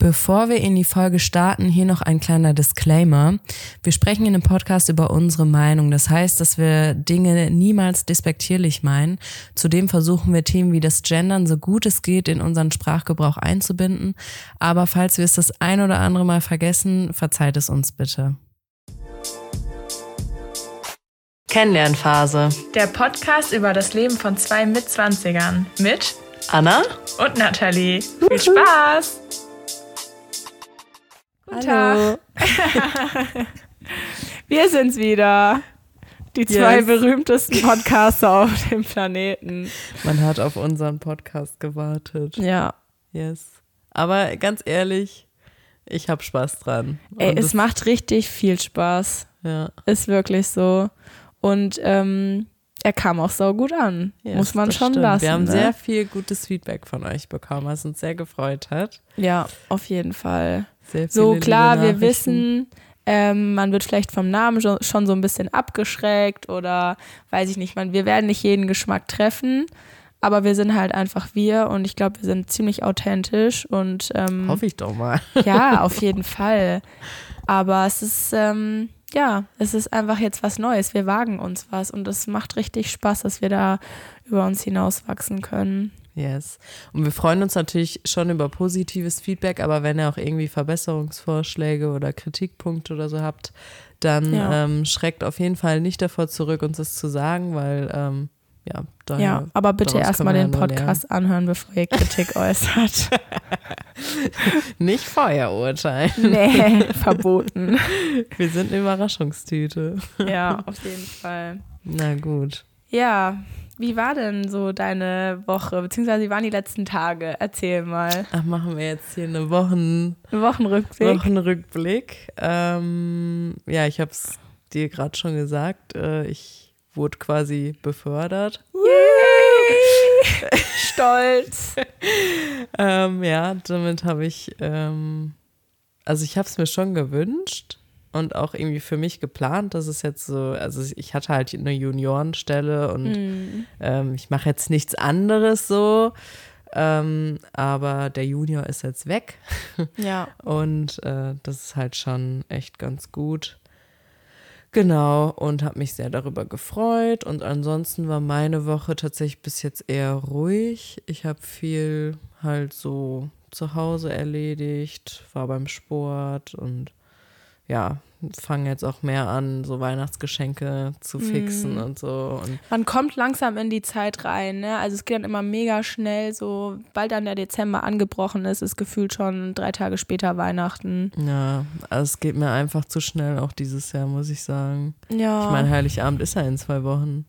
Bevor wir in die Folge starten, hier noch ein kleiner Disclaimer. Wir sprechen in dem Podcast über unsere Meinung. Das heißt, dass wir Dinge niemals despektierlich meinen. Zudem versuchen wir Themen wie das Gendern so gut es geht in unseren Sprachgebrauch einzubinden. Aber falls wir es das ein oder andere Mal vergessen, verzeiht es uns bitte. Kennenlernphase. Der Podcast über das Leben von zwei Mitzwanzigern mit Anna und Nathalie. Viel Spaß! Guten Hallo. Tag. Wir sind's wieder. Die zwei Yes. berühmtesten Podcaster auf dem Planeten. Man hat auf unseren Podcast gewartet. Ja. Yes. Aber ganz ehrlich, ich habe Spaß dran. Ey, Und es macht richtig viel Spaß. ja, Ist wirklich so. Und ähm, er kam auch so gut an. yes, Muss man schon stimmt. lassen. Wir haben ne? sehr viel gutes Feedback von euch bekommen, was uns sehr gefreut hat. Ja, auf jeden Fall. So klar, wir wissen, ähm, man wird vielleicht vom Namen schon, schon so ein bisschen abgeschreckt oder weiß ich nicht, man, wir werden nicht jeden Geschmack treffen, aber wir sind halt einfach wir und ich glaube, wir sind ziemlich authentisch und ähm, Hoffe ich doch mal. ja, auf jeden Fall. Aber es ist, ähm, ja, es ist einfach jetzt was Neues. Wir wagen uns was und es macht richtig Spaß, dass wir da über uns hinauswachsen können. Yes. Und wir freuen uns natürlich schon über positives Feedback, aber wenn ihr auch irgendwie Verbesserungsvorschläge oder Kritikpunkte oder so habt, dann Ja. ähm, schreckt auf jeden Fall nicht davor zurück, uns das zu sagen, weil ähm, ja, daher, Ja, aber bitte erstmal den Podcast anhören, bevor ihr Kritik äußert. nicht vorher urteilen. Nee, verboten. Wir sind eine Überraschungstüte. Ja, auf jeden Fall. Na gut. Ja, wie war denn so deine Woche, beziehungsweise wie waren die letzten Tage? Erzähl mal. Ach, machen wir jetzt hier eine Wochen, Wochenrückblick. Wochenrückblick. Ähm, ja, ich habe es dir gerade schon gesagt. Äh, ich wurde quasi befördert. Yay! Stolz. Ähm, ja, damit habe ich, ähm, also ich habe es mir schon gewünscht und auch irgendwie für mich geplant, dass es jetzt so, also ich hatte halt eine Juniorenstelle und Hm. ähm, ich mache jetzt nichts anderes so, ähm, aber der Junior ist jetzt weg Ja. und äh, das ist halt schon echt ganz gut. Genau, und habe mich sehr darüber gefreut. Und ansonsten war meine Woche tatsächlich bis jetzt eher ruhig. Ich habe viel halt so zu Hause erledigt, war beim Sport und ja, fange jetzt auch mehr an, so Weihnachtsgeschenke zu fixen Mhm. und so. Und Man kommt langsam in die Zeit rein, ne? Also es geht dann immer mega schnell, so bald dann der Dezember angebrochen ist, ist gefühlt schon drei Tage später Weihnachten. ja, also es geht mir einfach zu schnell auch dieses Jahr, muss ich sagen. Ja. Ich meine, Heiligabend ist ja in zwei Wochen.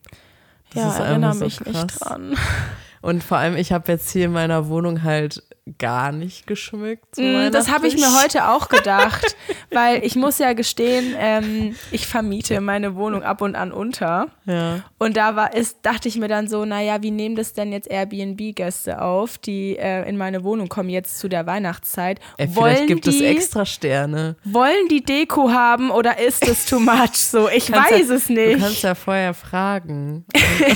Das ja, ist erinnere so mich krass. nicht dran. Und vor allem, ich habe jetzt hier in meiner Wohnung halt gar nicht geschmückt. Mm, Das habe ich mir heute auch gedacht, weil ich muss ja gestehen, ähm, ich vermiete meine Wohnung ab und an unter. Ja. Und da war ist, dachte ich mir dann so, naja, wie nehmen das denn jetzt Airbnb-Gäste auf, die äh, in meine Wohnung kommen jetzt zu der Weihnachtszeit? Ey, vielleicht wollen gibt die, es extra Sterne. Wollen die Deko haben oder ist es too much? So, ich weiß ja, es Du nicht. kannst ja vorher fragen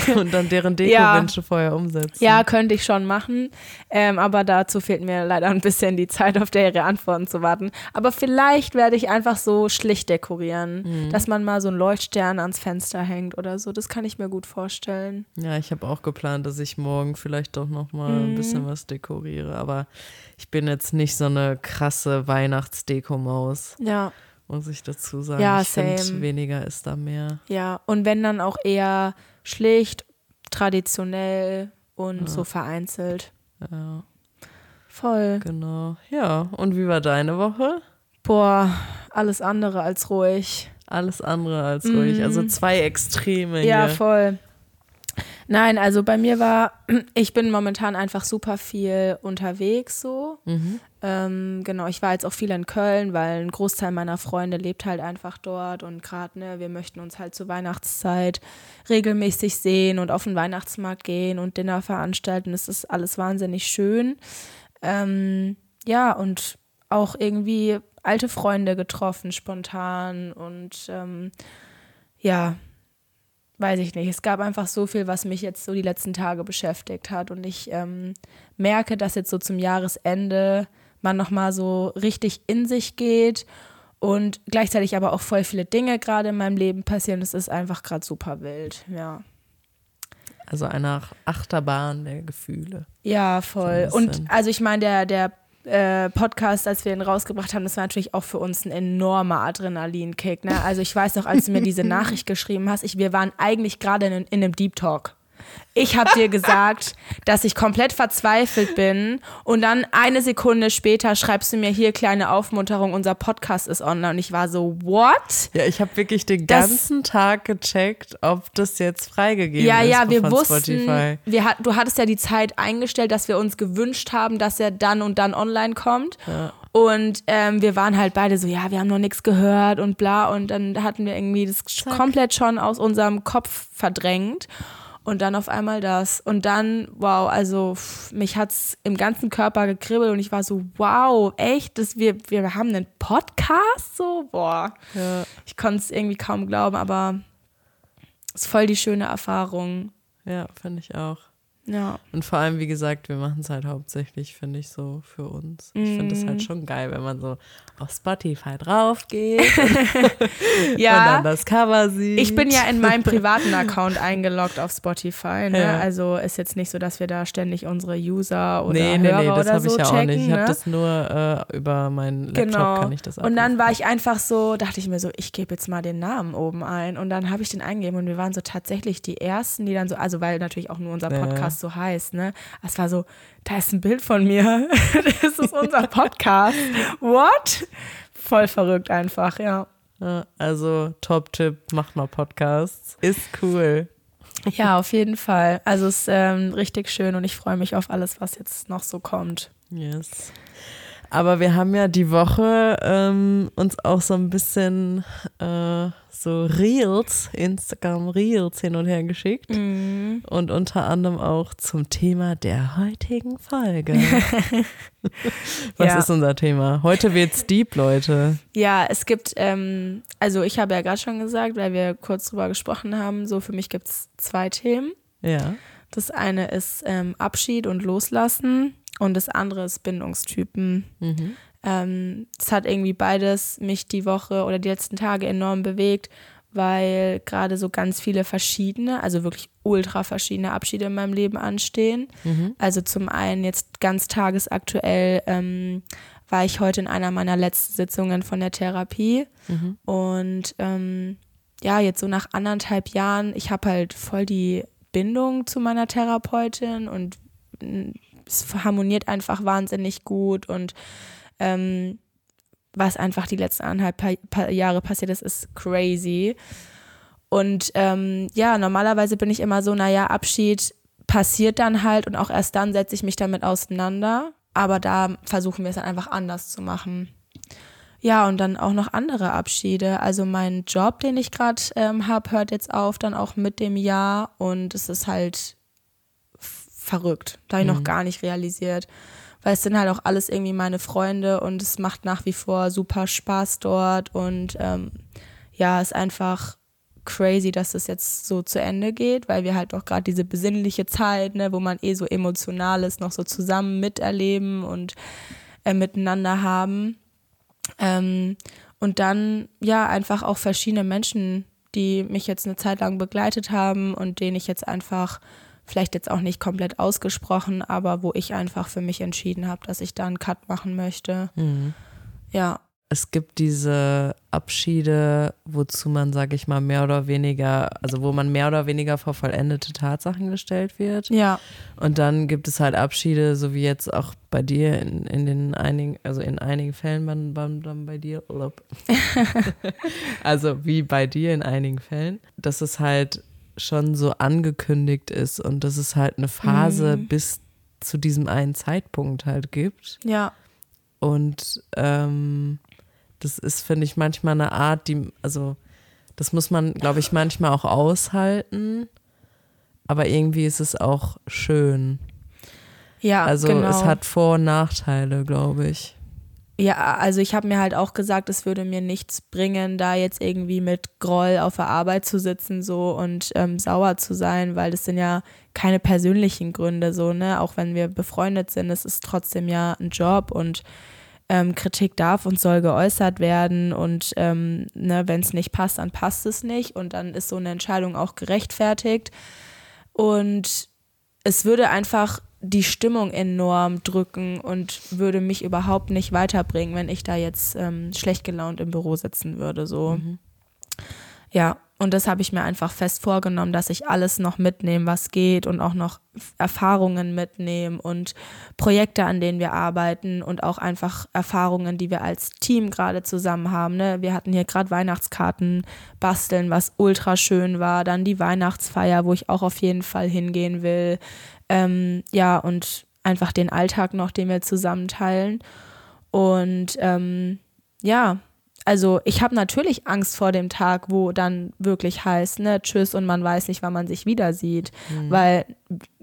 und, und dann deren Ja. Deko-Wünsche vorher umsetzen. Ja, könnte ich schon machen. Ähm, aber dazu fehlt mir leider ein bisschen die Zeit, auf der ihre Antworten zu warten. Aber vielleicht werde ich einfach so schlicht dekorieren, dass man mal so einen Leuchtstern ans Fenster hängt oder so. Das kann ich mir gut vorstellen. Ja, ich habe auch geplant, dass ich morgen vielleicht doch noch mal ein Mhm. bisschen was dekoriere. Aber ich bin jetzt nicht so eine krasse Weihnachtsdeko-Maus, Ja, muss ich dazu sagen. Ja, ich finde, weniger ist da mehr. ja. Und wenn dann auch eher schlicht, traditionell und Ja. so vereinzelt. Ja, Voll. genau. Ja, und wie war deine Woche? Boah, alles andere als ruhig. Alles andere als ruhig. Also Mhm. zwei Extreme Ja, hier. voll. Nein, also bei mir war, ich bin momentan einfach super viel unterwegs so. Mhm. Ähm, genau, ich war jetzt auch viel in Köln, weil ein Großteil meiner Freunde lebt halt einfach dort und gerade, ne, wir möchten uns halt zur Weihnachtszeit regelmäßig sehen und auf den Weihnachtsmarkt gehen und Dinner veranstalten. Das ist alles wahnsinnig schön. Ähm, ja, und auch irgendwie alte Freunde getroffen, spontan und ähm, ja, weiß ich nicht. Es gab einfach so viel, was mich jetzt so die letzten Tage beschäftigt hat und ich ähm, merke, dass jetzt so zum Jahresende man nochmal so richtig in sich geht und gleichzeitig aber auch voll viele Dinge gerade in meinem Leben passieren. Es ist einfach gerade super wild, ja. Also eine Achterbahn der Gefühle. Ja, voll. So und also ich meine, der, der äh, Podcast, als wir ihn rausgebracht haben, das war natürlich auch für uns ein enormer Adrenalinkick. Ne? Also ich weiß noch, als du mir diese Nachricht geschrieben hast, ich, wir waren eigentlich gerade in, in einem Deep Talk. Ich habe dir gesagt, dass ich komplett verzweifelt bin und dann eine Sekunde später schreibst du mir hier kleine Aufmunterung, unser Podcast ist online und ich war so, what? Ja, ich habe wirklich den Das- ganzen Tag gecheckt, ob das jetzt freigegeben Ja, ist ja, wir von wussten, Spotify. wir du hattest ja die Zeit eingestellt, dass wir uns gewünscht haben, dass er dann und dann online kommt. Und ähm, wir waren halt beide so, ja, wir haben noch nichts gehört und bla. Und dann hatten wir irgendwie das komplett schon aus unserem Kopf verdrängt. Und dann auf einmal das. Und dann, wow, also pff, mich hat's im ganzen Körper gekribbelt und ich war so, wow, echt? Das, wir, wir haben einen Podcast? So, boah. Ja, Ich konnte es irgendwie kaum glauben, aber es ist voll die schöne Erfahrung. ja finde ich auch. Ja. Und vor allem, wie gesagt, wir machen es halt hauptsächlich, finde ich, so für uns. Ich finde es Mhm. halt schon geil, wenn man so auf Spotify drauf geht und Ja. dann das Cover sieht. Ich bin ja in meinem privaten Account eingeloggt auf Spotify. Ne? Ja. Also ist jetzt nicht so, dass wir da ständig unsere User oder Nee, nee, Hörer nee, das habe so ich ja checken. auch nicht. Ich ne? habe das nur äh, über meinen Laptop genau. kann ich das und dann abrufen. war ich einfach so, dachte ich mir so, ich gebe jetzt mal den Namen oben ein. Und dann habe ich den eingegeben und wir waren so tatsächlich die Ersten, die dann so, also weil natürlich auch nur unser Ja. Podcast so heißt, ne? Es war so, da ist ein Bild von mir. das ist unser Podcast. What? Voll verrückt einfach, ja. Also Top-Tipp, macht mal Podcasts. Ist cool. Ja, auf jeden Fall. Also es ist ähm, richtig schön und ich freue mich auf alles, was jetzt noch so kommt. Yes. Aber wir haben ja die Woche ähm, uns auch so ein bisschen äh, so Reels, Instagram Reels hin und her geschickt. Und unter anderem auch zum Thema der heutigen Folge. Was Ja. ist unser Thema? Heute wird's deep, Leute. Ja, es gibt, ähm, also ich habe ja gerade schon gesagt, weil wir kurz drüber gesprochen haben, so für mich gibt es zwei Themen. Ja. Das eine ist ähm, Abschied und Loslassen und das andere ist Bindungstypen. Mhm. Ähm, es hat irgendwie beides mich die Woche oder die letzten Tage enorm bewegt, weil gerade so ganz viele verschiedene, also wirklich ultra verschiedene Abschiede in meinem Leben anstehen. Also zum einen jetzt ganz tagesaktuell ähm, war ich heute in einer meiner letzten Sitzungen von der Therapie und ähm, ja, jetzt so nach anderthalb Jahren, ich habe halt voll die Bindung zu meiner Therapeutin und es harmoniert einfach wahnsinnig gut und ähm, was einfach die letzten anderthalb pa pa Jahre passiert ist, ist crazy. Und ähm, ja, normalerweise bin ich immer so, naja, Abschied passiert dann halt und auch erst dann setze ich mich damit auseinander. Aber da versuchen wir es dann einfach anders zu machen. Ja, und dann auch noch andere Abschiede. Also mein Job, den ich gerade ähm, habe, hört jetzt auf, dann auch mit dem Jahr. Und es ist halt verrückt. Da habe ich noch gar nicht realisiert. Weil es sind halt auch alles irgendwie meine Freunde und es macht nach wie vor super Spaß dort. Und ähm, ja, ist einfach crazy, dass das jetzt so zu Ende geht, weil wir halt auch gerade diese besinnliche Zeit, ne, wo man eh so emotionales noch so zusammen miterleben und äh, miteinander haben. Ähm, und dann ja einfach auch verschiedene Menschen, die mich jetzt eine Zeit lang begleitet haben und denen ich jetzt einfach vielleicht jetzt auch nicht komplett ausgesprochen, aber wo ich einfach für mich entschieden habe, dass ich da einen Cut machen möchte. Ja, Es gibt diese Abschiede, wozu man, sag ich mal, mehr oder weniger, also wo man mehr oder weniger vor vollendete Tatsachen gestellt wird. ja, Und dann gibt es halt Abschiede, so wie jetzt auch bei dir in, in den einigen, also in einigen Fällen dann, dann, dann bei dir, also wie bei dir in einigen Fällen, dass es halt schon so angekündigt ist und dass es halt eine Phase bis zu diesem einen Zeitpunkt halt gibt. ja, Und ähm, das ist, finde ich, manchmal eine Art, die, also das muss man, glaube ich, manchmal auch aushalten. Aber irgendwie ist es auch schön. ja, Also genau. es hat Vor- und Nachteile, glaube ich. Ja, also ich habe mir halt auch gesagt, es würde mir nichts bringen, da jetzt irgendwie mit Groll auf der Arbeit zu sitzen so und ähm, sauer zu sein, weil das sind ja keine persönlichen Gründe so, ne? Auch wenn wir befreundet sind, es ist trotzdem ja ein Job und ähm, Kritik darf und soll geäußert werden und ähm, ne, wenn es nicht passt, dann passt es nicht und dann ist so eine Entscheidung auch gerechtfertigt. Und es würde einfach die Stimmung enorm drücken und würde mich überhaupt nicht weiterbringen, wenn ich da jetzt ähm, schlecht gelaunt im Büro sitzen würde. So. Mhm. Ja, und das habe ich mir einfach fest vorgenommen, dass ich alles noch mitnehme, was geht und auch noch Erfahrungen mitnehme und Projekte, an denen wir arbeiten und auch einfach Erfahrungen, die wir als Team gerade zusammen haben. Ne? Wir hatten hier gerade Weihnachtskarten basteln, was ultra schön war. Dann die Weihnachtsfeier, wo ich auch auf jeden Fall hingehen will. Ähm, ja, und einfach den Alltag noch, den wir zusammen teilen. Und ähm, ja, also ich habe natürlich Angst vor dem Tag, wo dann wirklich heißt, ne, tschüss und man weiß nicht, wann man sich wieder sieht. Mhm. Weil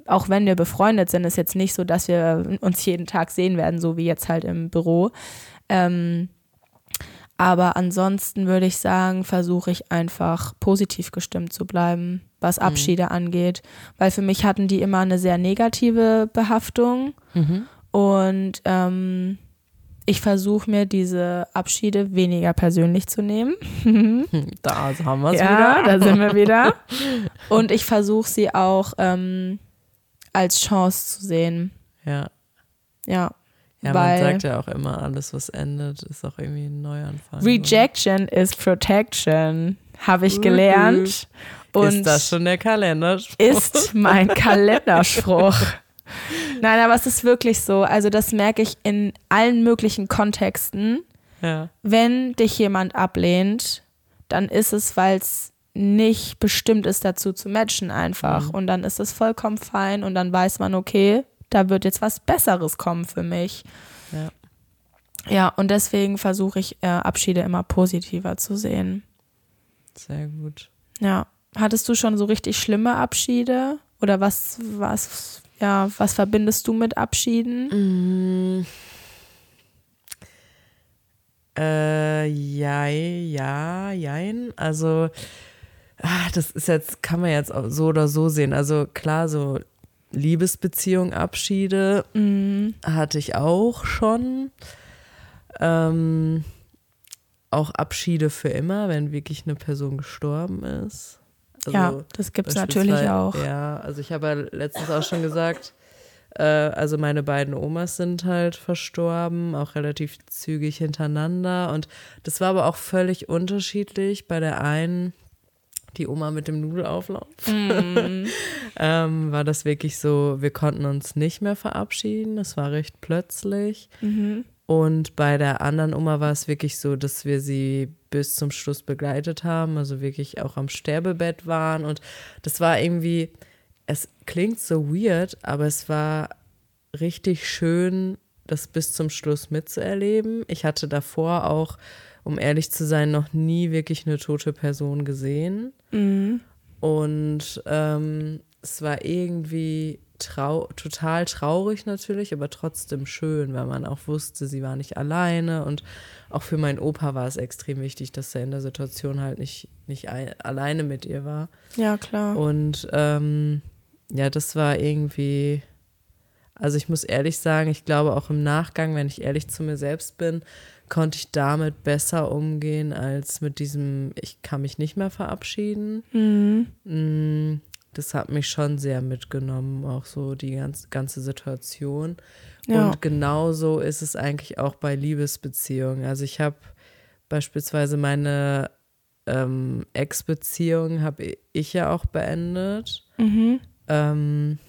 auch wenn wir befreundet sind, ist jetzt nicht so, dass wir uns jeden Tag sehen werden, so wie jetzt halt im Büro. Ähm, aber ansonsten würde ich sagen, versuche ich einfach positiv gestimmt zu bleiben, was mhm. Abschiede mhm. angeht. Weil für mich hatten die immer eine sehr negative Behaftung. Mhm. Und ähm, ich versuche mir diese Abschiede weniger persönlich zu nehmen. da haben wir es ja, wieder. da sind wir wieder. Und ich versuche sie auch ähm, als Chance zu sehen. Ja. Ja. Ja, man sagt ja auch immer, alles, was endet, ist auch irgendwie ein Neuanfang. Rejection so. is protection, habe ich gelernt. Und ist das schon der Kalenderspruch? Ist mein Kalenderspruch. Nein, aber es ist wirklich so. Also das merke ich in allen möglichen Kontexten. Ja. Wenn dich jemand ablehnt, dann ist es, weil es nicht bestimmt ist, dazu zu matchen einfach. Mhm. Und dann ist es vollkommen fein und dann weiß man, okay, da wird jetzt was Besseres kommen für mich. Ja. Ja, und deswegen versuche ich äh, Abschiede immer positiver zu sehen. Sehr gut. Ja. Hattest du schon so richtig schlimme Abschiede? Oder was, was ja, was verbindest du mit Abschieden? Mm. Äh, ja, ja, jein. Also, ach, das ist jetzt, kann man jetzt auch so oder so sehen. Also klar, so Liebesbeziehung, Abschiede mm. hatte ich auch schon. Ähm, auch Abschiede für immer, wenn wirklich eine Person gestorben ist. Also ja, das gibt es natürlich auch. Ja, also ich habe ja letztens auch schon gesagt, äh, also meine beiden Omas sind halt verstorben, auch relativ zügig hintereinander. Und das war aber auch völlig unterschiedlich. Bei der einen, die Oma mit dem Nudelauflauf, mm. ähm, war das wirklich so, wir konnten uns nicht mehr verabschieden. Das war recht plötzlich. Mhm. Und bei der anderen Oma war es wirklich so, dass wir sie bis zum Schluss begleitet haben, also wirklich auch am Sterbebett waren. Und das war irgendwie, es klingt so weird, aber es war richtig schön, das bis zum Schluss mitzuerleben. Ich hatte davor auch, um ehrlich zu sein, noch nie wirklich eine tote Person gesehen. Mhm. Und ähm, es war irgendwie trau total traurig natürlich, aber trotzdem schön, weil man auch wusste, sie war nicht alleine. Und auch für meinen Opa war es extrem wichtig, dass er in der Situation halt nicht, nicht alleine mit ihr war. Ja, klar. Und ähm, ja, das war irgendwie, also ich muss ehrlich sagen, ich glaube auch im Nachgang, wenn ich ehrlich zu mir selbst bin, konnte ich damit besser umgehen als mit diesem, ich kann mich nicht mehr verabschieden. Mhm. Mm, das hat mich schon sehr mitgenommen, auch so die ganz, ganze Situation. Ja. Und genauso ist es eigentlich auch bei Liebesbeziehungen. Also ich habe beispielsweise meine ähm, Ex-Beziehung habe ich ja auch beendet. Mhm. Ähm,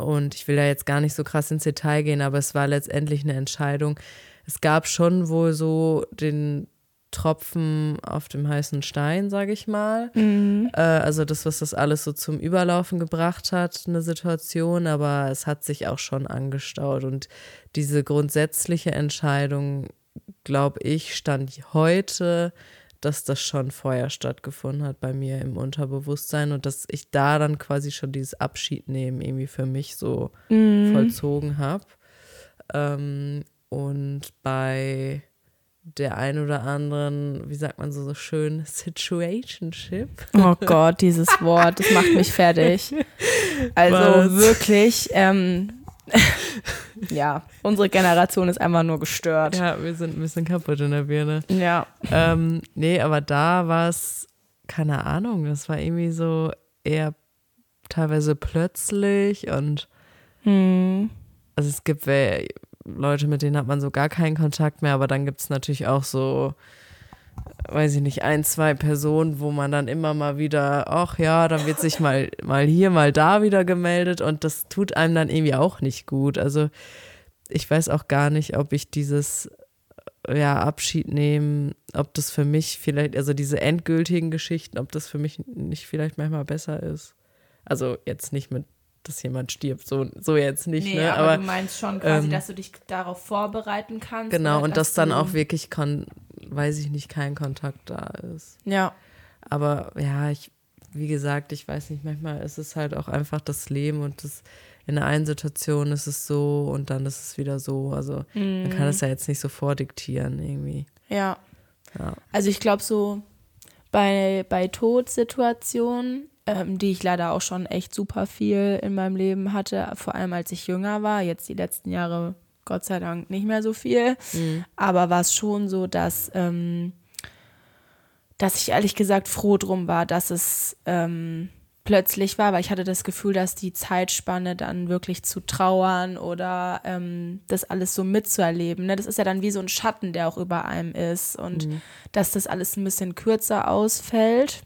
und ich will da jetzt gar nicht so krass ins Detail gehen, aber es war letztendlich eine Entscheidung. Es gab schon wohl so den Tropfen auf dem heißen Stein, sage ich mal. Mhm. Äh, also das, was das alles so zum Überlaufen gebracht hat, eine Situation, aber es hat sich auch schon angestaut. Und diese grundsätzliche Entscheidung, glaube ich, stand heute, dass das schon vorher stattgefunden hat bei mir im Unterbewusstsein und dass ich da dann quasi schon dieses Abschied nehmen irgendwie für mich so mhm. vollzogen habe. Ähm, und bei der ein oder anderen, wie sagt man so, so schön, Situationship. Oh Gott, dieses Wort, das macht mich fertig. Also Was? wirklich, ähm, ja, unsere Generation ist einfach nur gestört. Ja, wir sind ein bisschen kaputt in der Birne. Ja. Ähm, nee, aber da war es, keine Ahnung, das war irgendwie so eher teilweise plötzlich und hm. also es gibt Leute, mit denen hat man so gar keinen Kontakt mehr, aber dann gibt es natürlich auch so, weiß ich nicht, ein, zwei Personen, wo man dann immer mal wieder, ach ja, dann wird sich mal, mal hier, mal da wieder gemeldet und das tut einem dann irgendwie auch nicht gut. Also ich weiß auch gar nicht, ob ich dieses ja, Abschied nehmen, ob das für mich vielleicht, also diese endgültigen Geschichten, ob das für mich nicht vielleicht manchmal besser ist. Also jetzt nicht mit dass jemand stirbt. So, so jetzt nicht. Nee, ne? aber, aber, du meinst schon quasi, ähm, dass du dich darauf vorbereiten kannst. Genau, und dass dann auch wirklich, weiß ich nicht, kein Kontakt da ist. Ja. Aber ja, ich, wie gesagt, ich weiß nicht, manchmal ist es halt auch einfach das Leben und das in der einen Situation ist es so und dann ist es wieder so. Also mhm. man kann es ja jetzt nicht so vordiktieren irgendwie. Ja. ja. Also ich glaube so bei, bei Todsituationen ähm, die ich leider auch schon echt super viel in meinem Leben hatte, vor allem als ich jünger war. Jetzt die letzten Jahre Gott sei Dank nicht mehr so viel. Mhm. Aber war es schon so, dass, ähm, dass ich ehrlich gesagt froh drum war, dass es ähm, plötzlich war, weil ich hatte das Gefühl, dass die Zeitspanne dann wirklich zu trauern oder ähm, das alles so mitzuerleben. Ne? Das ist ja dann wie so ein Schatten, der auch über einem ist und mhm. dass das alles ein bisschen kürzer ausfällt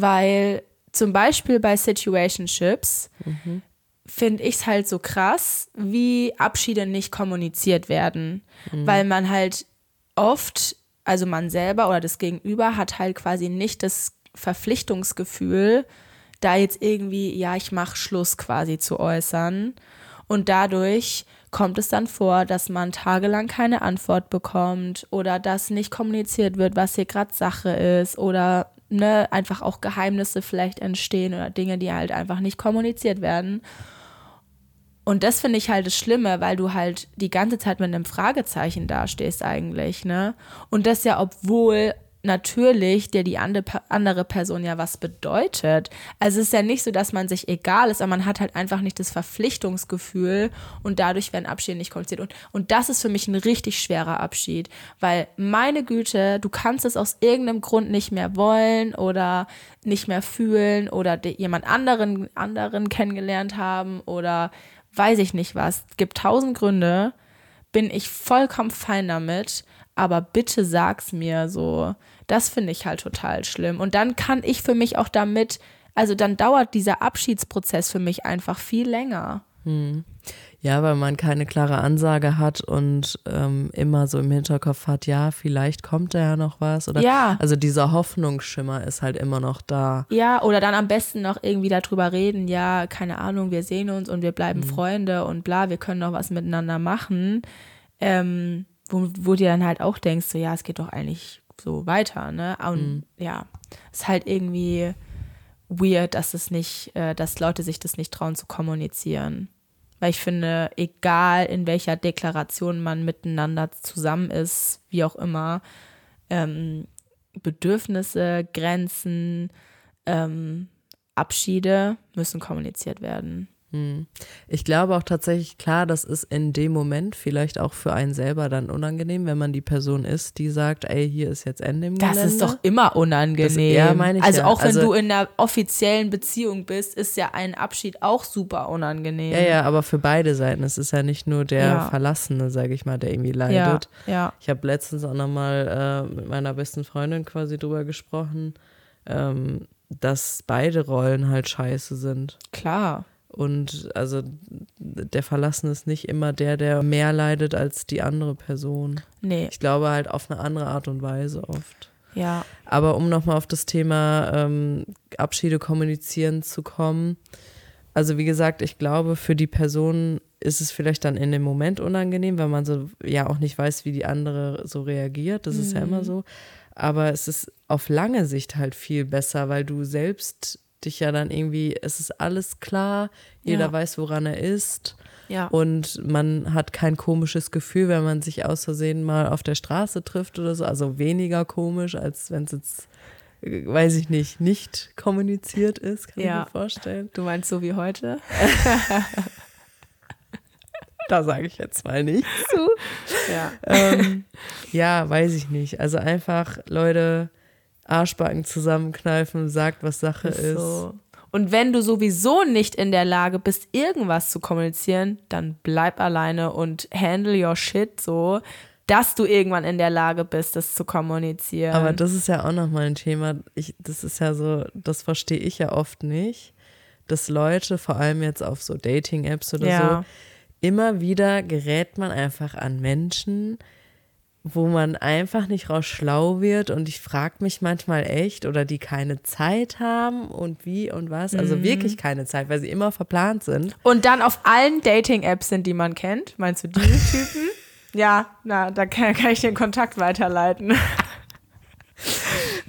weil zum Beispiel bei Situationships mhm. finde ich es halt so krass, wie Abschiede nicht kommuniziert werden, mhm. weil man halt oft, also man selber oder das Gegenüber hat halt quasi nicht das Verpflichtungsgefühl, da jetzt irgendwie, ja, ich mache Schluss quasi zu äußern. Und dadurch kommt es dann vor, dass man tagelang keine Antwort bekommt oder dass nicht kommuniziert wird, was hier gerade Sache ist oder ne, einfach auch Geheimnisse vielleicht entstehen oder Dinge, die halt einfach nicht kommuniziert werden. Und das finde ich halt das Schlimme, weil du halt die ganze Zeit mit einem Fragezeichen dastehst eigentlich, ne? Und das ja, obwohl natürlich der die andere Person ja was bedeutet. Also es ist ja nicht so, dass man sich egal ist, aber man hat halt einfach nicht das Verpflichtungsgefühl und dadurch werden Abschiede nicht kommuniziert. Und, und das ist für mich ein richtig schwerer Abschied, weil meine Güte, du kannst es aus irgendeinem Grund nicht mehr wollen oder nicht mehr fühlen oder jemand anderen, anderen kennengelernt haben oder weiß ich nicht was. Es gibt tausend Gründe, bin ich vollkommen fein damit aber bitte sag's mir so. Das finde ich halt total schlimm. Und dann kann ich für mich auch damit, also dann dauert dieser Abschiedsprozess für mich einfach viel länger. Hm. Ja, weil man keine klare Ansage hat und ähm, immer so im Hinterkopf hat, ja, vielleicht kommt da ja noch was. Oder ja. Also dieser Hoffnungsschimmer ist halt immer noch da. Ja, oder dann am besten noch irgendwie darüber reden, ja, keine Ahnung, wir sehen uns und wir bleiben mhm. Freunde und bla, wir können noch was miteinander machen. Ähm, wo, wo dir dann halt auch denkst, so ja, es geht doch eigentlich so weiter, ne? Und mhm. ja, ist halt irgendwie weird, dass es nicht, äh, dass Leute sich das nicht trauen zu kommunizieren. Weil ich finde, egal in welcher Deklaration man miteinander zusammen ist, wie auch immer, ähm, Bedürfnisse, Grenzen, ähm, Abschiede müssen kommuniziert werden. Hm. Ich glaube auch tatsächlich, klar, das ist in dem Moment vielleicht auch für einen selber dann unangenehm, wenn man die Person ist, die sagt, ey, hier ist jetzt Ende im Das Gelände. ist doch immer unangenehm. Das, ja, meine ich also ja. auch wenn also, du in einer offiziellen Beziehung bist, ist ja ein Abschied auch super unangenehm. Ja, ja, aber für beide Seiten. Es ist ja nicht nur der ja. Verlassene, sage ich mal, der irgendwie leidet. Ja, ja. Ich habe letztens auch nochmal äh, mit meiner besten Freundin quasi drüber gesprochen, ähm, dass beide Rollen halt scheiße sind. Klar. Und also der Verlassene ist nicht immer der, der mehr leidet als die andere Person. Nee. Ich glaube halt auf eine andere Art und Weise oft. Ja. Aber um nochmal auf das Thema ähm, Abschiede kommunizieren zu kommen. Also wie gesagt, ich glaube, für die Person ist es vielleicht dann in dem Moment unangenehm, weil man so ja auch nicht weiß, wie die andere so reagiert. Das mhm. ist ja immer mhm. so. Aber es ist auf lange Sicht halt viel besser, weil du selbst dich ja dann irgendwie, es ist alles klar, jeder ja. weiß, woran er ist. Ja. Und man hat kein komisches Gefühl, wenn man sich aus Versehen mal auf der Straße trifft oder so. Also weniger komisch, als wenn es jetzt, äh, weiß ich nicht, nicht kommuniziert ist, kann Ja. ich mir vorstellen. Du meinst so wie heute? Da sage ich jetzt mal nichts zu. Ja. ähm, ja, weiß ich nicht. Also einfach, Leute, Arschbacken zusammenkneifen, sagt, was Sache ist. So. Und wenn du sowieso nicht in der Lage bist, irgendwas zu kommunizieren, dann bleib alleine und handle your shit so, dass du irgendwann in der Lage bist, das zu kommunizieren. Aber das ist ja auch nochmal ein Thema. Ich, das ist ja so, das verstehe ich ja oft nicht, dass Leute, vor allem jetzt auf so Dating-Apps oder Ja. so, immer wieder gerät man einfach an Menschen, wo man einfach nicht raus schlau wird. Und ich frage mich manchmal echt, oder die keine Zeit haben und wie und was. Mhm. Also wirklich keine Zeit, weil sie immer verplant sind. Und dann auf allen Dating-Apps sind, die man kennt. Meinst du diese Typen? ja, na, da kann, kann ich den Kontakt weiterleiten.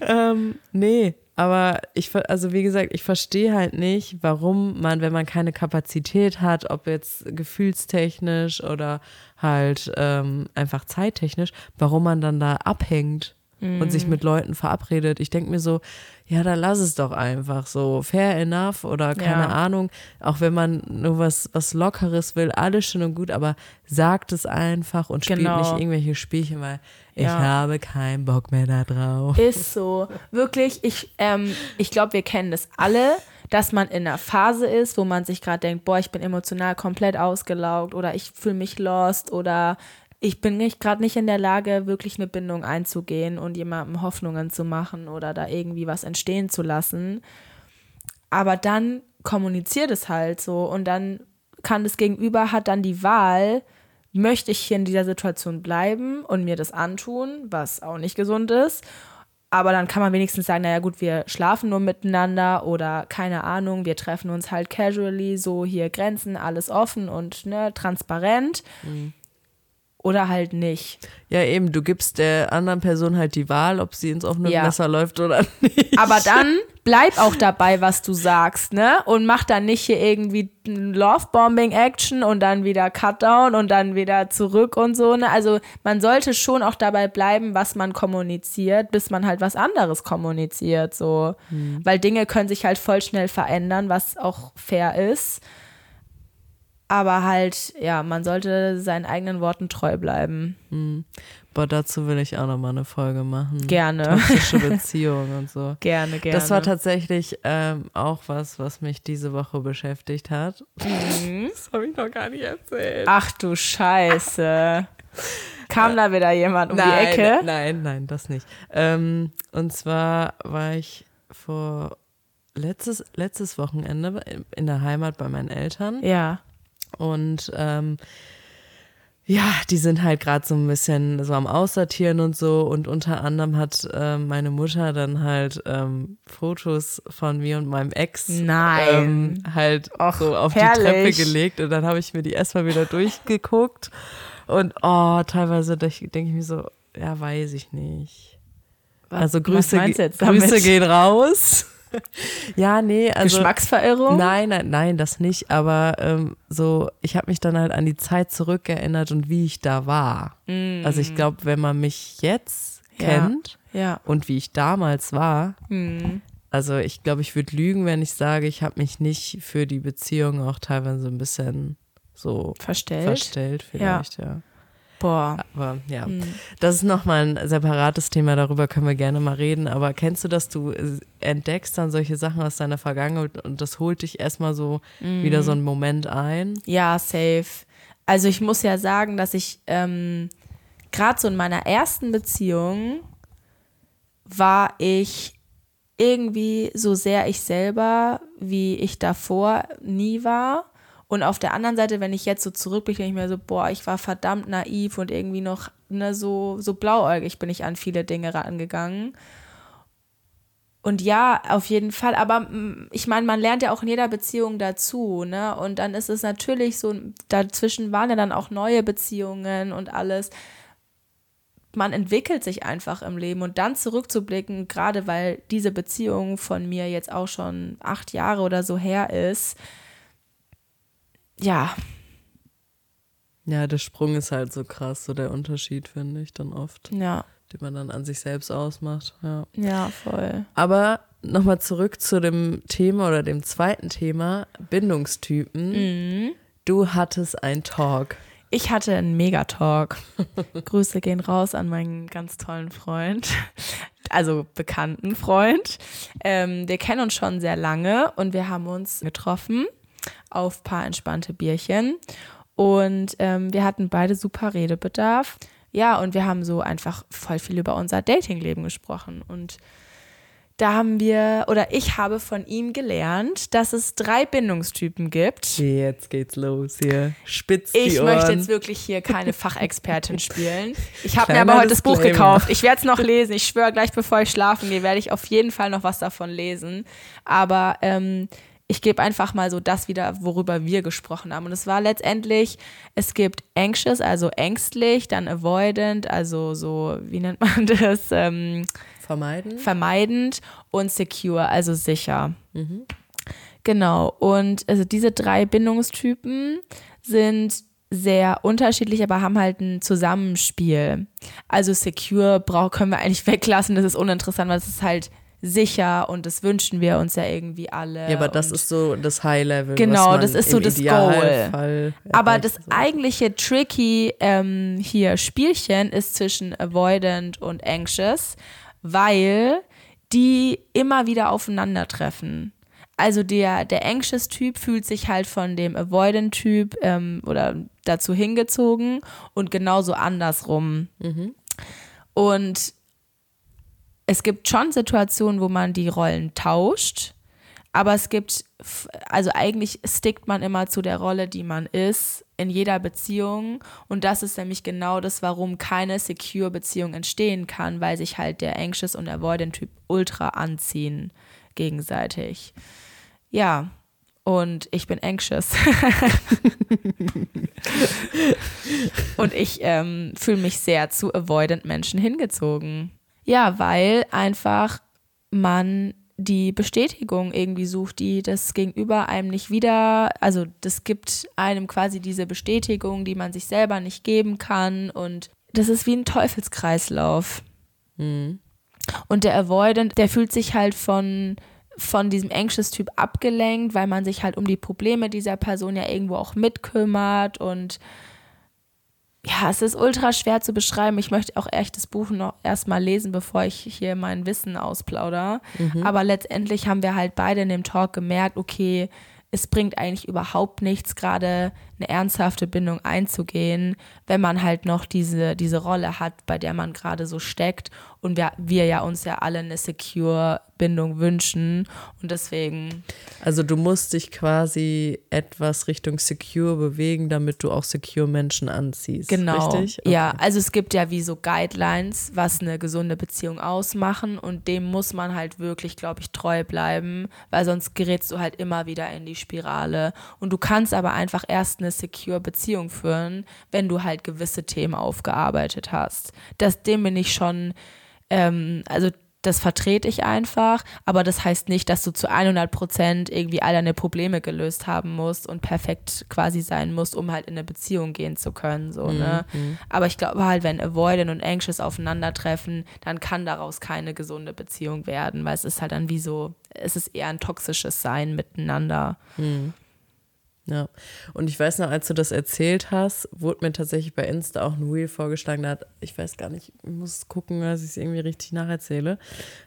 Ähm, nee, aber ich, also wie gesagt, ich verstehe halt nicht, warum man, wenn man keine Kapazität hat, ob jetzt gefühlstechnisch oder halt ähm, einfach zeittechnisch, warum man dann da abhängt und sich mit Leuten verabredet. Ich denke mir so, ja, dann lass es doch einfach so, fair enough oder keine Ja. Ahnung, auch wenn man nur was, was Lockeres will, alles schön und gut, aber sagt es einfach und spielt Genau. nicht irgendwelche Spielchen, weil ich Ja. habe keinen Bock mehr da drauf. Ist so. Wirklich, ich, ähm, ich glaube, wir kennen das alle, dass man in einer Phase ist, wo man sich gerade denkt, boah, ich bin emotional komplett ausgelaugt oder ich fühle mich lost oder ich bin nicht gerade nicht in der Lage, wirklich eine Bindung einzugehen und jemandem Hoffnungen zu machen oder da irgendwie was entstehen zu lassen. Aber dann kommuniziert es halt so und dann kann das Gegenüber hat dann die Wahl, möchte ich hier in dieser Situation bleiben und mir das antun, was auch nicht gesund ist. Aber dann kann man wenigstens sagen, naja gut, wir schlafen nur miteinander oder keine Ahnung, wir treffen uns halt casually, so hier Grenzen, alles offen und ne, transparent. Oder halt nicht. Ja, eben, du gibst der anderen Person halt die Wahl, ob sie ins offene Ja. Messer läuft oder nicht. Aber dann bleib auch dabei, was du sagst, ne? Und mach dann nicht hier irgendwie Love-Bombing-Action und dann wieder Cutdown und dann wieder zurück und so, ne? Also man sollte schon auch dabei bleiben, was man kommuniziert, bis man halt was anderes kommuniziert, so. Weil Dinge können sich halt voll schnell verändern, was auch fair ist. Aber halt, ja, man sollte seinen eigenen Worten treu bleiben. Boah, dazu will ich auch nochmal eine Folge machen. Gerne. Toxische Beziehungen und so. Gerne, gerne. Das war tatsächlich ähm, auch was, was mich diese Woche beschäftigt hat. Das habe ich noch gar nicht erzählt. Ach du Scheiße. Kam da wieder jemand um nein, die Ecke? Nein, nein, das nicht. Ähm, und zwar war ich vor letztes, letztes Wochenende in der Heimat bei meinen Eltern. Ja. Und ähm, ja, die sind halt gerade so ein bisschen so am Aussortieren und so. Und unter anderem hat ähm, meine Mutter dann halt ähm, Fotos von mir und meinem Ex ähm, halt Och, so auf die herrlich. Treppe gelegt. Und dann habe ich mir die erstmal wieder durchgeguckt. Und oh, teilweise denke denk ich mir so, ja, weiß ich nicht. Also was Grüße, jetzt Grüße damit? gehen raus. Ja, nee, also. Geschmacksverirrung? Nein, nein, nein, das nicht. Aber ähm, so, ich habe mich dann halt an die Zeit zurückerinnert und wie ich da war. Also ich glaube, wenn man mich jetzt Ja. kennt Ja. und wie ich damals war, Hm. also ich glaube, ich würde lügen, wenn ich sage, ich habe mich nicht für die Beziehung auch teilweise ein bisschen so Verstellt? verstellt, vielleicht, ja. Boah. Aber ja, das ist nochmal ein separates Thema, darüber können wir gerne mal reden. Aber kennst du, dass du äh, entdeckst dann solche Sachen aus deiner Vergangenheit und das holt dich erstmal so wieder so einen Moment ein? Ja, safe. Also ich muss ja sagen, dass ich ähm, gerade so in meiner ersten Beziehung war ich irgendwie so sehr ich selber, wie ich davor nie war. Und auf der anderen Seite, wenn ich jetzt so zurückblicke, denke ich mir so, boah, ich war verdammt naiv und irgendwie noch ne, so, so blauäugig bin ich an viele Dinge rangegangen. Und ja, auf jeden Fall. Aber ich meine, man lernt ja auch in jeder Beziehung dazu, ne? Und dann ist es natürlich so, dazwischen waren ja dann auch neue Beziehungen und alles. Man entwickelt sich einfach im Leben und dann zurückzublicken, gerade weil diese Beziehung von mir jetzt auch schon acht Jahre oder so her ist. Ja, Ja, der Sprung ist halt so krass, so der Unterschied, finde ich dann oft, Ja, den man dann an sich selbst ausmacht. Ja. ja, voll. Aber nochmal zurück zu dem Thema oder dem zweiten Thema, Bindungstypen. Mhm. Du hattest einen Talk. Ich hatte einen Megatalk. Grüße gehen raus an meinen ganz tollen Freund, also bekannten Freund. Ähm, wir kennen uns schon sehr lange und wir haben uns getroffen auf paar entspannte Bierchen. Und ähm, wir hatten beide super Redebedarf. Ja, und wir haben so einfach voll viel über unser Datingleben gesprochen. Und da haben wir, oder ich habe von ihm gelernt, dass es drei Bindungstypen gibt. Jetzt geht's los hier. Spitz die Ich Ohren. möchte jetzt wirklich hier keine Fachexpertin spielen. Ich habe mir aber heute das Buch Disclaimer. gekauft. Ich werde es noch lesen. Ich schwöre, gleich bevor ich schlafen gehe, werde ich auf jeden Fall noch was davon lesen. Aber ähm, ich gebe einfach mal so das wieder, worüber wir gesprochen haben. Und es war letztendlich, es gibt anxious, also ängstlich, dann avoidant, also so, wie nennt man das? Ähm, Vermeiden? vermeidend und secure, also sicher. Genau. Und also diese drei Bindungstypen sind sehr unterschiedlich, aber haben halt ein Zusammenspiel. Also secure brauch, können wir eigentlich weglassen, das ist uninteressant, weil es ist halt sicher und das wünschen wir uns ja irgendwie alle. Ja, aber das ist so das High Level. Genau, das ist so das Idealfall aber das eigentliche tricky ähm, hier Spielchen ist zwischen avoidant und anxious, weil die immer wieder aufeinandertreffen. Also der, der anxious-Typ fühlt sich halt von dem avoidant-Typ ähm, oder dazu hingezogen und genauso andersrum. Und es gibt schon Situationen, wo man die Rollen tauscht, aber es gibt, also eigentlich stickt man immer zu der Rolle, die man ist, in jeder Beziehung. Und das ist nämlich genau das, warum keine secure Beziehung entstehen kann, weil sich halt der Anxious und Avoidant-Typ ultra anziehen gegenseitig. Ja, und ich bin anxious. und ich ähm, fühle mich sehr zu avoidant Menschen hingezogen. Ja, weil einfach man die Bestätigung irgendwie sucht, die das Gegenüber einem nicht wieder, also das gibt einem quasi diese Bestätigung, die man sich selber nicht geben kann und das ist wie ein Teufelskreislauf. Und der Avoidant, der fühlt sich halt von, von diesem Anxious-Typ abgelenkt, weil man sich halt um die Probleme dieser Person ja irgendwo auch mitkümmert und ja, es ist ultra schwer zu beschreiben. Ich möchte auch echt das Buch noch erstmal lesen, bevor ich hier mein Wissen ausplauder. Aber letztendlich haben wir halt beide in dem Talk gemerkt, okay, es bringt eigentlich überhaupt nichts, gerade eine ernsthafte Bindung einzugehen, wenn man halt noch diese, diese Rolle hat, bei der man gerade so steckt. Und wir, wir ja uns ja alle eine secure Bindung wünschen. Und deswegen, Also du musst dich quasi etwas Richtung Secure bewegen, damit du auch Secure Menschen anziehst. Genau. Richtig? Ja, Okay. also es gibt ja wie so Guidelines, was eine gesunde Beziehung ausmachen und dem muss man halt wirklich, glaube ich, treu bleiben, weil sonst gerätst du halt immer wieder in die Spirale. Und du kannst aber einfach erst eine secure Beziehung führen, wenn du halt gewisse Themen aufgearbeitet hast. Das, dem bin ich schon, ähm, also das vertrete ich einfach, aber das heißt nicht, dass du zu 100 Prozent irgendwie all deine Probleme gelöst haben musst und perfekt quasi sein musst, um halt in eine Beziehung gehen zu können, so, ne? Aber ich glaube halt, wenn Avoidant und Anxious aufeinandertreffen, dann kann daraus keine gesunde Beziehung werden, weil es ist halt dann wie so, es ist eher ein toxisches Sein miteinander. Ja. Und ich weiß noch, als du das erzählt hast, wurde mir tatsächlich bei Insta auch ein Reel vorgeschlagen. Da hat, ich weiß gar nicht, ich muss gucken, dass ich es irgendwie richtig nacherzähle.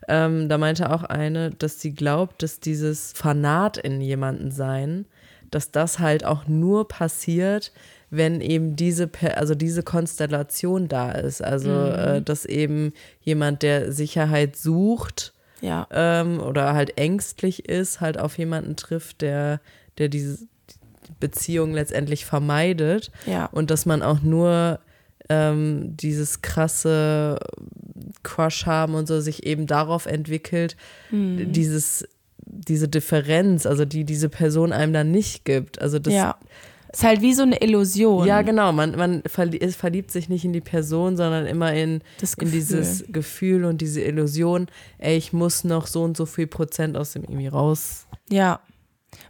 Ähm, da meinte auch eine, dass sie glaubt, dass dieses Fanat in jemanden sein, dass das halt auch nur passiert, wenn eben diese, also diese Konstellation da ist. Also, äh, dass eben jemand, der Sicherheit sucht, Ja. ähm, oder halt ängstlich ist, halt auf jemanden trifft, der, der diese Beziehung letztendlich vermeidet Ja. und dass man auch nur ähm, dieses krasse Crush haben und so sich eben darauf entwickelt, Mhm. dieses diese Differenz, also die diese Person einem dann nicht gibt. Also das, ja. Ist halt wie so eine Illusion. ja genau, man, man verliebt sich nicht in die Person, sondern immer in, in dieses Gefühl und diese Illusion, ey, ich muss noch so und so viel Prozent aus dem irgendwie raus Ja.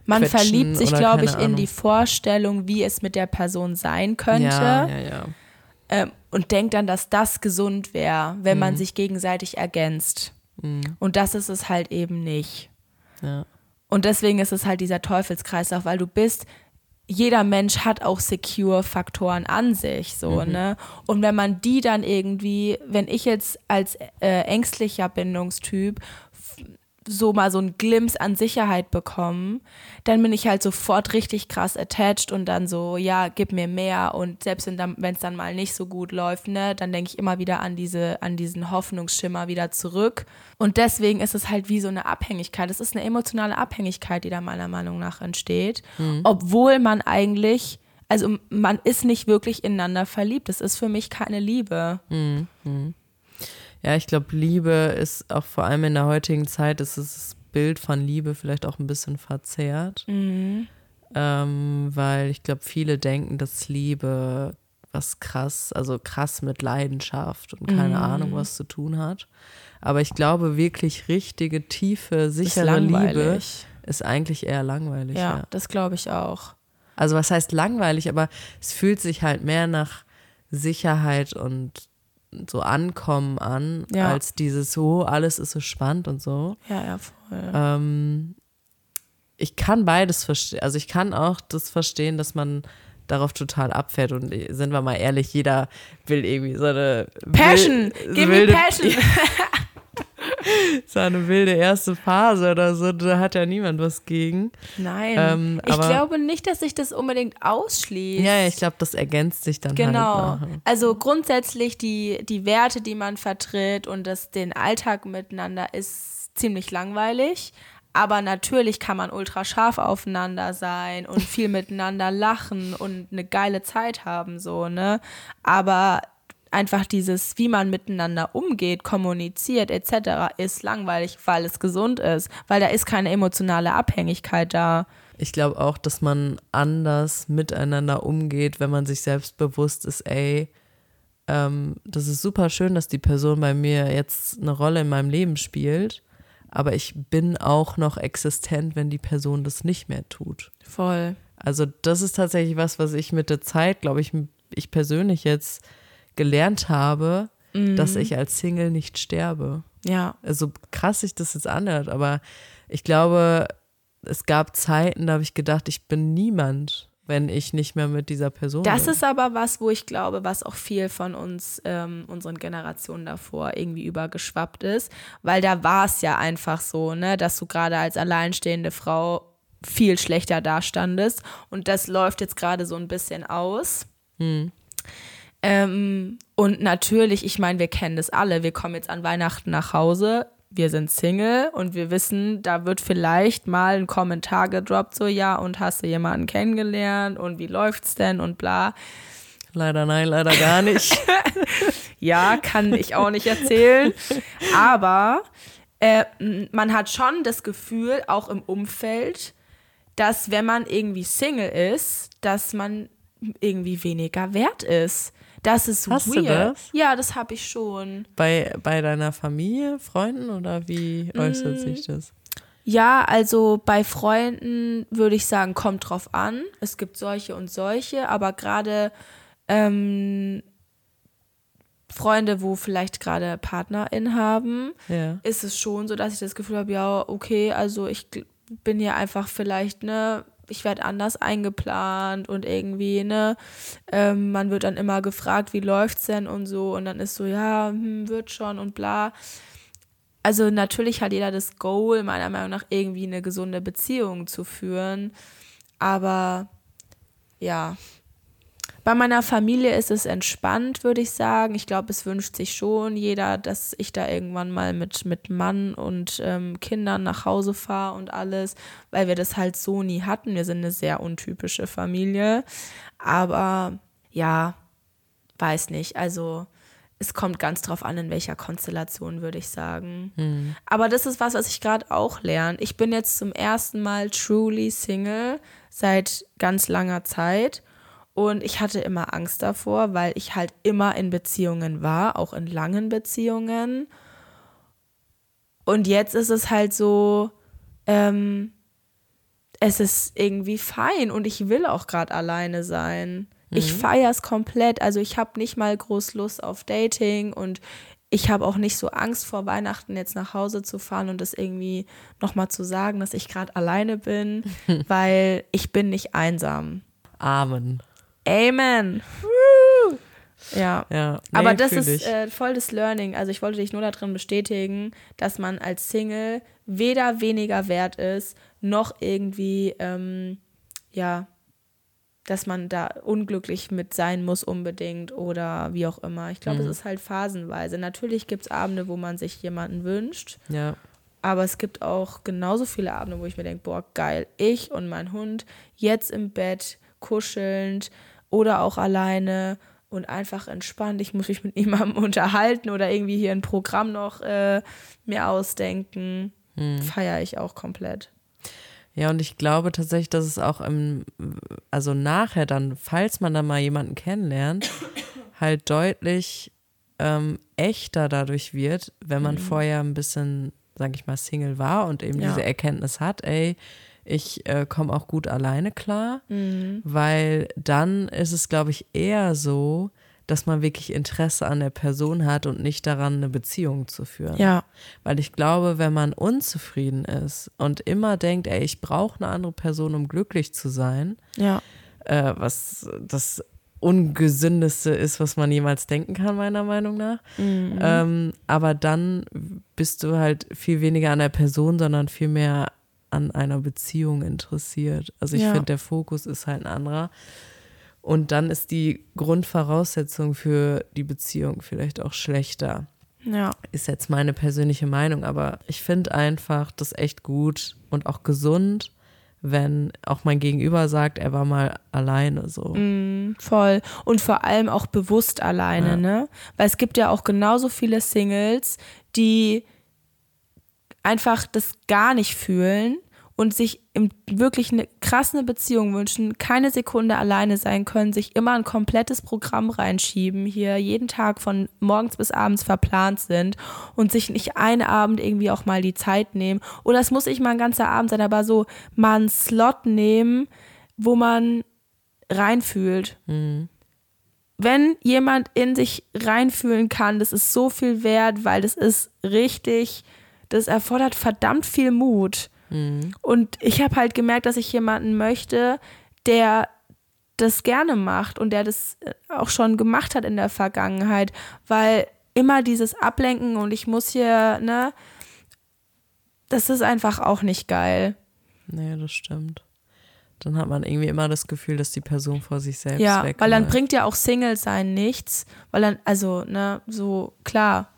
Man verliebt sich, glaube ich, in die Vorstellung, wie es mit der Person sein könnte. Ja, ja, ja. Ähm, und denkt dann, dass das gesund wäre, wenn mhm. man sich gegenseitig ergänzt. Mhm. Und das ist es halt eben nicht. Ja. Und deswegen ist es halt dieser Teufelskreislauf, weil du bist jeder Mensch hat auch Secure-Faktoren an sich, so, mhm. ne? Und wenn man die dann irgendwie, wenn ich jetzt als äh, ängstlicher Bindungstyp so mal so ein Glimpse an Sicherheit bekommen, dann bin ich halt sofort richtig krass attached und dann so, ja, gib mir mehr und selbst wenn es dann mal nicht so gut läuft, ne, dann denke ich immer wieder an diese, an diesen Hoffnungsschimmer wieder zurück und deswegen ist es halt wie so eine Abhängigkeit. Es ist eine emotionale Abhängigkeit, die da meiner Meinung nach entsteht, mhm. obwohl man eigentlich also man ist nicht wirklich ineinander verliebt. Das ist für mich keine Liebe. Mhm. Ja, ich glaube, Liebe ist auch vor allem in der heutigen Zeit, ist das Bild von Liebe vielleicht auch ein bisschen verzerrt. Mhm. Ähm, weil ich glaube, viele denken, dass Liebe was krass, also krass mit Leidenschaft und keine mhm. Ahnung was zu tun hat. Aber ich glaube, wirklich richtige, tiefe, sichere ist Liebe ist eigentlich eher langweilig. Ja, ja. das glaube ich auch. Also was heißt langweilig, aber es fühlt sich halt mehr nach Sicherheit und so Ankommen an, ja. als dieses so, alles ist so spannend und so. Ja, ja, voll. Ähm, ich kann beides verstehen. Also ich kann auch das verstehen, dass man darauf total abfährt und sind wir mal ehrlich, jeder will irgendwie so eine Passion, will, give wilde, me Passion. so eine wilde erste Phase oder so, da hat ja niemand was gegen. Nein. Ähm, ich glaube nicht, dass sich das unbedingt ausschließt. Ja, ich glaube, das ergänzt sich dann genau. halt. Genau. Also grundsätzlich die, die Werte, die man vertritt und das, den Alltag miteinander ist ziemlich langweilig. Aber natürlich kann man ultra scharf aufeinander sein und viel miteinander lachen und eine geile Zeit haben, so, ne? Aber einfach dieses, wie man miteinander umgeht, kommuniziert etc. ist langweilig, weil es gesund ist, weil da ist keine emotionale Abhängigkeit da. Ich glaube auch, dass man anders miteinander umgeht, wenn man sich selbst bewusst ist, ey, ähm, das ist super schön, dass die Person bei mir jetzt eine Rolle in meinem Leben spielt, aber ich bin auch noch existent, wenn die Person das nicht mehr tut. Voll. Also das ist tatsächlich was, was ich mit der Zeit, glaube ich, ich persönlich jetzt gelernt habe, mhm. dass ich als Single nicht sterbe. Ja. Also krass sich das jetzt anhört, aber ich glaube, es gab Zeiten, da habe ich gedacht, ich bin niemand, wenn ich nicht mehr mit dieser Person das bin. ist aber was, wo ich glaube, was auch viel von uns, ähm, unseren Generationen davor irgendwie übergeschwappt ist, weil da war es ja einfach so, ne, dass du gerade als alleinstehende Frau viel schlechter dastandest und das läuft jetzt gerade so ein bisschen aus. Hm. Ähm, und natürlich, ich meine, wir kennen das alle. Wir kommen jetzt an Weihnachten nach Hause. Wir sind Single und wir wissen, da wird vielleicht mal ein Kommentar gedroppt, so ja, und hast du jemanden kennengelernt und wie läuft's denn und bla. Leider nein, leider gar nicht. ja, kann ich auch nicht erzählen. Aber äh, man hat schon das Gefühl, auch im Umfeld, dass wenn man irgendwie Single ist, dass man irgendwie weniger wert ist. Das ist Hast weird. Du das? Ja, das habe ich schon. Bei, bei deiner Familie, Freunden oder wie äußert mm. sich das? Ja, also bei Freunden würde ich sagen, kommt drauf an. Es gibt solche und solche, aber gerade ähm, Freunde, wo vielleicht gerade PartnerIn haben, ja. ist es schon so, dass ich das Gefühl habe, ja, okay, also ich bin ja einfach vielleicht, ne, ich werde anders eingeplant und irgendwie, ne, ähm, man wird dann immer gefragt, wie läuft's denn und so und dann ist so, ja, hm, wird schon und bla. Also natürlich hat jeder das Goal, meiner Meinung nach, irgendwie eine gesunde Beziehung zu führen, aber ja, bei meiner Familie ist es entspannt, würde ich sagen. Ich glaube, es wünscht sich schon jeder, dass ich da irgendwann mal mit, mit Mann und ähm, Kindern nach Hause fahre und alles, weil wir das halt so nie hatten. Wir sind eine sehr untypische Familie. Aber ja, weiß nicht. Also es kommt ganz drauf an, in welcher Konstellation, würde ich sagen. Mhm. Aber das ist was, was ich gerade auch lerne. Ich bin jetzt zum ersten Mal truly Single seit ganz langer Zeit. Und ich hatte immer Angst davor, weil ich halt immer in Beziehungen war, auch in langen Beziehungen. Und jetzt ist es halt so, ähm, es ist irgendwie fein und ich will auch gerade alleine sein. Ich feiere es komplett. Also ich habe nicht mal groß Lust auf Dating und ich habe auch nicht so Angst vor Weihnachten jetzt nach Hause zu fahren und das irgendwie nochmal zu sagen, dass ich gerade alleine bin, weil ich bin nicht einsam. Amen. Amen. Ja. Ja, nee, Aber das ist äh, voll das Learning. Also ich wollte dich nur darin bestätigen, dass man als Single weder weniger wert ist, noch irgendwie, ähm, ja, dass man da unglücklich mit sein muss unbedingt oder wie auch immer. Ich glaube, es ist halt phasenweise. Natürlich gibt es Abende, wo man sich jemanden wünscht, ja. aber es gibt auch genauso viele Abende, wo ich mir denke, boah, geil, ich und mein Hund jetzt im Bett, kuschelnd oder auch alleine und einfach entspannt. Ich muss mich mit jemandem unterhalten oder irgendwie hier ein Programm noch äh, mir ausdenken. Feiere ich auch komplett. Ja, und ich glaube tatsächlich, dass es auch im, also nachher dann, falls man dann mal jemanden kennenlernt, halt deutlich ähm, echter dadurch wird, wenn man vorher ein bisschen, sag ich mal, Single war und eben Ja. diese Erkenntnis hat, ey, ich äh, komme auch gut alleine klar, Mhm. weil dann ist es, glaube ich, eher so, dass man wirklich Interesse an der Person hat und nicht daran, eine Beziehung zu führen. Ja, Weil ich glaube, wenn man unzufrieden ist und immer denkt, ey, ich brauche eine andere Person, um glücklich zu sein, ja, äh, was das Ungesündeste ist, was man jemals denken kann, meiner Meinung nach. Ähm, aber dann bist du halt viel weniger an der Person, sondern viel mehr an einer Beziehung interessiert. Also ich Ja. finde, der Fokus ist halt ein anderer. Und dann ist die Grundvoraussetzung für die Beziehung vielleicht auch schlechter ja. ist jetzt meine persönliche Meinung, aber ich finde einfach das echt gut und auch gesund, wenn auch mein Gegenüber sagt, er war mal alleine so. Mm, voll. Und vor allem auch bewusst alleine, Ja. ne? Weil es gibt ja auch genauso viele Singles, die einfach das gar nicht fühlen und sich im, wirklich eine krasse Beziehung wünschen, keine Sekunde alleine sein können, sich immer ein komplettes Programm reinschieben, hier jeden Tag von morgens bis abends verplant sind und sich nicht einen Abend irgendwie auch mal die Zeit nehmen. Oder es muss nicht mal ein ganzer Abend sein, aber so mal einen Slot nehmen, wo man reinfühlt. Wenn jemand in sich reinfühlen kann, das ist so viel wert, weil das ist richtig, das erfordert verdammt viel Mut. Und ich habe halt gemerkt, dass ich jemanden möchte, der das gerne macht und der das äh, auch schon gemacht hat in der Vergangenheit, weil immer dieses Ablenken und ich muss hier, ne, das ist einfach auch nicht geil. Nee, das stimmt. Dann hat man irgendwie immer das Gefühl, dass die Person vor sich selbst Ja, weg weil dann bringt ja auch Single sein nichts, weil dann, also, ne, so, klar,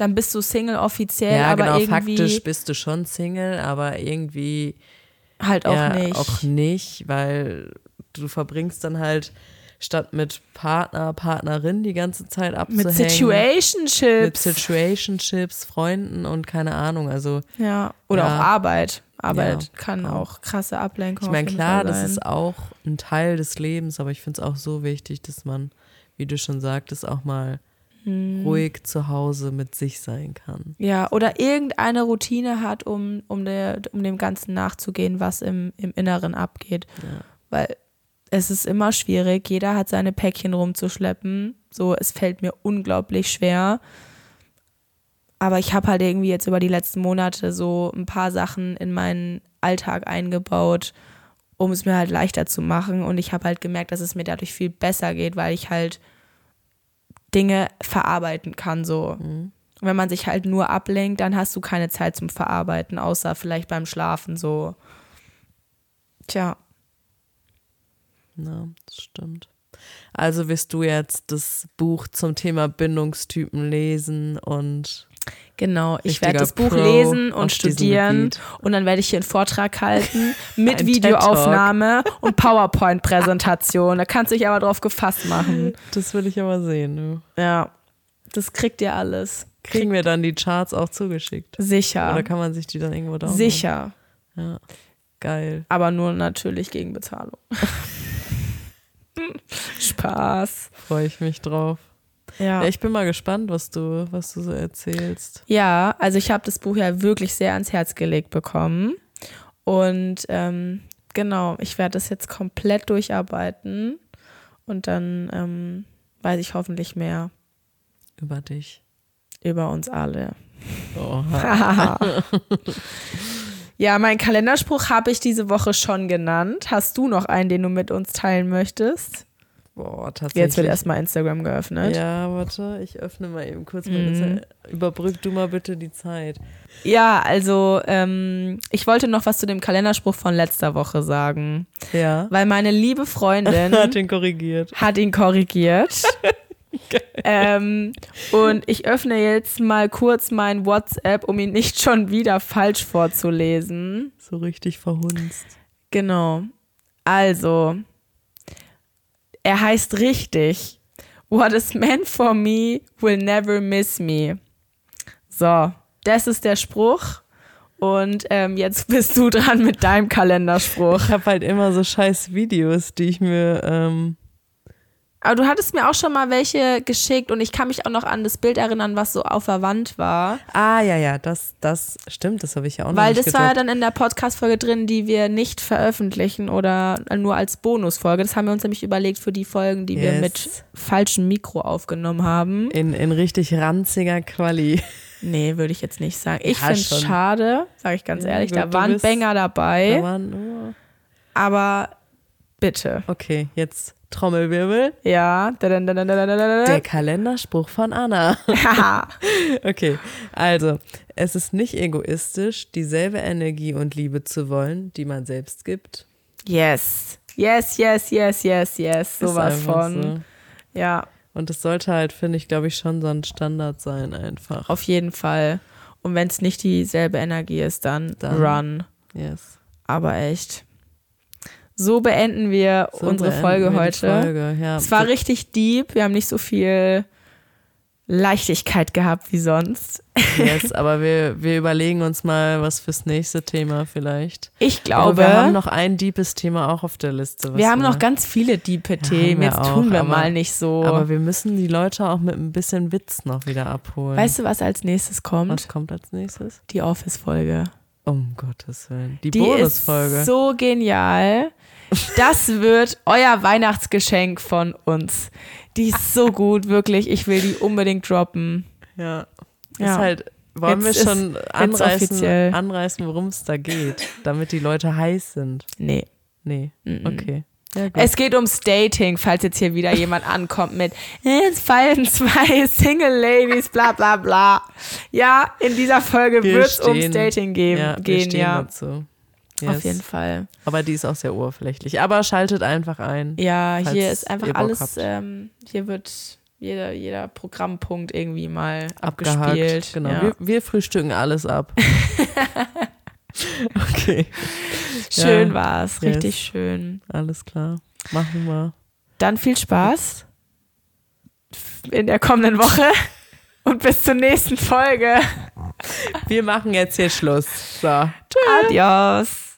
dann bist du Single offiziell, ja, aber genau, irgendwie faktisch bist du schon Single, aber irgendwie halt auch ja, nicht. auch nicht, weil du verbringst dann halt statt mit Partner, Partnerin die ganze Zeit abzuhängen. Mit Mit Situationships. Situationships, Freunden und keine Ahnung. Also ja, oder Ja. auch Arbeit. Arbeit Ja, kann auch. auch krasse Ablenkung ich meine, klar, das ist auch ein Teil des Lebens, aber ich finde es auch so wichtig, dass man, wie du schon sagtest, auch mal Hm. ruhig zu Hause mit sich sein kann. Ja, oder irgendeine Routine hat, um, um, der, um dem Ganzen nachzugehen, was im, im Inneren abgeht. Weil es ist immer schwierig, jeder hat seine Päckchen rumzuschleppen. So, es fällt mir unglaublich schwer. Aber ich habe halt irgendwie jetzt über die letzten Monate so ein paar Sachen in meinen Alltag eingebaut, um es mir halt leichter zu machen. Und ich habe halt gemerkt, dass es mir dadurch viel besser geht, weil ich halt Dinge verarbeiten kann. So. Und wenn man sich halt nur ablenkt, dann hast du keine Zeit zum Verarbeiten, außer vielleicht beim Schlafen so. Tja, Ja, das stimmt. Also wirst du jetzt das Buch zum Thema Bindungstypen lesen und genau. Ich werde das Buch Pro lesen und studieren und dann werde ich hier einen Vortrag halten mit Videoaufnahme und PowerPoint-Präsentation. Da kannst du dich aber drauf gefasst machen. das will ich aber sehen. Du. Ja, das kriegt ihr alles. Kriegen wir dann die Charts auch zugeschickt? Sicher. Oder kann man sich die dann irgendwo downloaden? Sicher. Ja. Geil. Aber nur natürlich gegen Bezahlung. Spaß. Freue ich mich drauf. Ja. Ja, ich bin mal gespannt, was du, was du so erzählst. Ja, also ich habe das Buch ja wirklich sehr ans Herz gelegt bekommen. Und ähm, genau, ich werde das jetzt komplett durcharbeiten und dann ähm, weiß ich hoffentlich mehr Über dich. über uns alle. Oha. ja, meinen Kalenderspruch habe ich diese Woche schon genannt. Hast du noch einen, den du mit uns teilen möchtest? Boah, tatsächlich. Jetzt wird erstmal Instagram geöffnet. Ja, Ja, warte, ich öffne mal eben kurz meine Zeit. Überbrück du mal bitte die Zeit. also ähm, ich wollte noch was zu dem Kalenderspruch von letzter Woche sagen. Ja. Weil meine liebe Freundin Hat ihn korrigiert. hat ihn korrigiert. ähm, und ich öffne jetzt mal kurz mein WhatsApp, um ihn nicht schon wieder falsch vorzulesen. So richtig verhunzt. Genau. Also, er heißt richtig. What is meant for me will never miss me. So, das ist der Spruch. Und ähm, jetzt bist du dran mit deinem Kalenderspruch. Ich habe halt immer so scheiß Videos, die ich mir. Ähm, Aber du hattest mir auch schon mal welche geschickt und ich kann mich auch noch an das Bild erinnern, was so auf der Wand war. ah, ja, ja, das, das stimmt, das habe ich ja auch noch Weil das war ja gedruckt. dann in der Podcast-Folge drin, die wir nicht veröffentlichen oder nur als Bonusfolge. Das haben wir uns nämlich überlegt für die Folgen, die wir Yes. mit falschem Mikro aufgenommen haben. in, in richtig ranziger Quali. Nee, würde ich jetzt nicht sagen. Ich Ja, finde es schade, sage ich ganz Ja, ehrlich. gut, da waren Banger Da dabei, waren, oh. aber bitte. Okay, jetzt Trommelwirbel. Ja. Der Der Kalenderspruch von Anna. Okay, also, es ist nicht egoistisch, dieselbe Energie und Liebe zu wollen, die man selbst gibt. yes. Yes, yes, yes, yes, yes. Sowas von. so. Ja, Und es sollte halt, finde ich, glaube ich, schon so ein Standard sein, einfach. auf jeden Fall. Und wenn es nicht dieselbe Energie ist, dann, Dann- run. Yes. Aber echt. So beenden wir So unsere beenden Folge wir heute. Folge. Ja, Es war richtig deep. Wir haben nicht so viel Leichtigkeit gehabt wie sonst. yes, aber wir, wir überlegen uns mal was fürs nächste Thema vielleicht. Ich Aber glaube, wir haben noch ein deepes Thema auch auf der Liste. wir haben noch ganz viele diepe Themen. wir Jetzt auch, tun wir aber- mal nicht so. Aber wir müssen die Leute auch mit ein bisschen Witz noch wieder abholen. weißt du, was als nächstes kommt? was kommt als nächstes? Die Office-Folge. Um Gottes Willen. Die, Die Bonusfolge. ist so genial. Das wird euer Weihnachtsgeschenk von uns. Die ist so gut, wirklich. Ich will die unbedingt droppen. Ja. Ja. Ist halt, wollen Jetzt wir schon anreißen, anreißen worum es da geht, damit die Leute heiß sind? Nee. Nee. Mhm. Okay. Ja. Es geht ums Dating, falls jetzt hier wieder jemand ankommt mit es fallen zwei Single Ladies, bla bla bla. Ja, in dieser Folge Wir wird es ums Dating gehen, ja, gehen ja. dazu. Auf Yes. jeden Fall. Aber die ist auch sehr oberflächlich. Aber schaltet einfach ein. Ja, hier ist einfach alles, ähm, hier wird jeder, jeder Programmpunkt irgendwie mal Abgehakt. abgespielt. Genau. Ja. Wir, wir frühstücken alles ab. okay. Schön Ja. war's, Yes. richtig schön. Alles klar. Machen wir. Dann viel Spaß in der kommenden Woche und bis zur nächsten Folge. Wir machen jetzt hier Schluss. So. Adios.